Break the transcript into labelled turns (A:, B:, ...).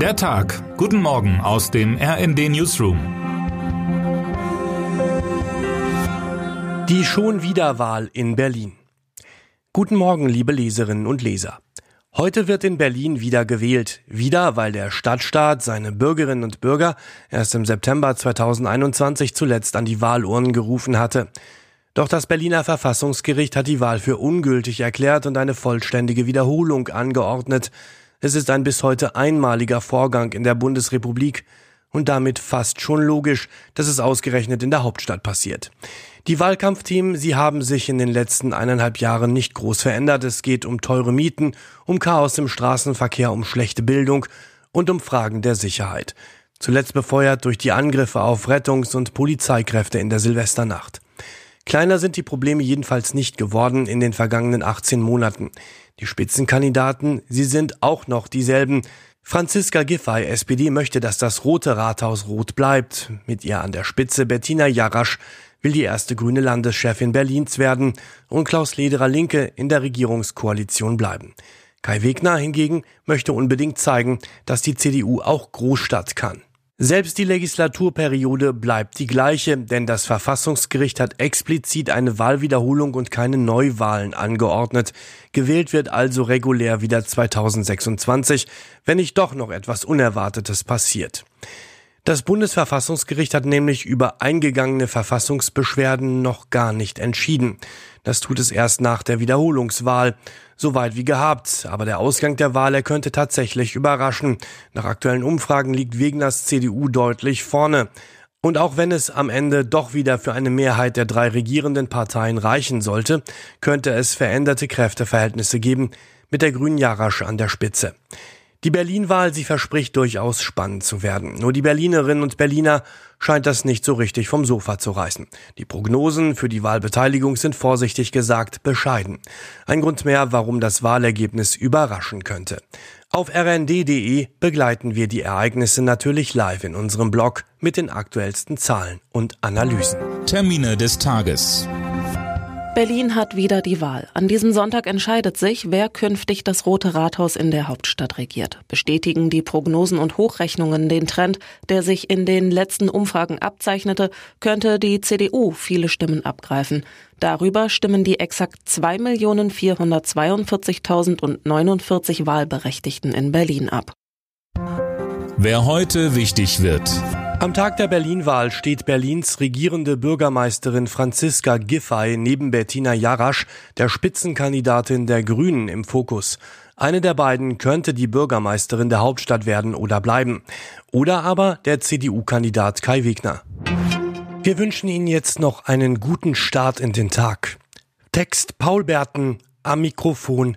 A: Der Tag. Guten Morgen aus dem RND Newsroom.
B: Die schon wieder Wahl in Berlin. Guten Morgen, liebe Leserinnen und Leser. Heute wird in Berlin wieder gewählt. Wieder, weil der Stadtstaat seine Bürgerinnen und Bürger erst im September 2021 zuletzt an die Wahlurnen gerufen hatte. Doch das Berliner Verfassungsgericht hat die Wahl für ungültig erklärt und eine vollständige Wiederholung angeordnet. Es ist ein bis heute einmaliger Vorgang in der Bundesrepublik und damit fast schon logisch, dass es ausgerechnet in der Hauptstadt passiert. Die Wahlkampfthemen, sie haben sich in den letzten eineinhalb Jahren nicht groß verändert. Es geht um teure Mieten, um Chaos im Straßenverkehr, um schlechte Bildung und um Fragen der Sicherheit. Zuletzt befeuert durch die Angriffe auf Rettungs- und Polizeikräfte in der Silvesternacht. Kleiner sind die Probleme jedenfalls nicht geworden in den vergangenen 18 Monaten. Die Spitzenkandidaten, sie sind auch noch dieselben. Franziska Giffey, SPD, möchte, dass das Rote Rathaus rot bleibt. Mit ihr an der Spitze Bettina Jarasch will die erste grüne Landeschefin Berlins werden und Klaus Lederer Linke in der Regierungskoalition bleiben. Kai Wegner hingegen möchte unbedingt zeigen, dass die CDU auch Großstadt kann. Selbst die Legislaturperiode bleibt die gleiche, denn das Verfassungsgericht hat explizit eine Wahlwiederholung und keine Neuwahlen angeordnet. Gewählt wird also regulär wieder 2026, wenn nicht doch noch etwas Unerwartetes passiert. Das Bundesverfassungsgericht hat nämlich über eingegangene Verfassungsbeschwerden noch gar nicht entschieden. Das tut es erst nach der Wiederholungswahl. Soweit wie gehabt. Aber der Ausgang der Wahl, er könnte tatsächlich überraschen. Nach aktuellen Umfragen liegt Wegners CDU deutlich vorne. Und auch wenn es am Ende doch wieder für eine Mehrheit der drei regierenden Parteien reichen sollte, könnte es veränderte Kräfteverhältnisse geben, mit der grünen Jarasch an der Spitze. Die Berlin-Wahl, sie verspricht durchaus spannend zu werden. Nur die Berlinerinnen und Berliner scheint das nicht so richtig vom Sofa zu reißen. Die Prognosen für die Wahlbeteiligung sind vorsichtig gesagt bescheiden. Ein Grund mehr, warum das Wahlergebnis überraschen könnte. Auf rnd.de begleiten wir die Ereignisse natürlich live in unserem Blog mit den aktuellsten Zahlen und Analysen.
A: Termine des Tages.
C: Berlin hat wieder die Wahl. An diesem Sonntag entscheidet sich, wer künftig das Rote Rathaus in der Hauptstadt regiert. Bestätigen die Prognosen und Hochrechnungen den Trend, der sich in den letzten Umfragen abzeichnete, könnte die CDU viele Stimmen abgreifen. Darüber stimmen die exakt 2.442.049 Wahlberechtigten in Berlin ab.
A: Wer heute wichtig wird.
B: Am Tag der Berlin-Wahl steht Berlins regierende Bürgermeisterin Franziska Giffey neben Bettina Jarasch, der Spitzenkandidatin der Grünen, im Fokus. Eine der beiden könnte die Bürgermeisterin der Hauptstadt werden oder bleiben. Oder aber der CDU-Kandidat Kai Wegner. Wir wünschen Ihnen jetzt noch einen guten Start in den Tag. Text Paul Berten, am Mikrofon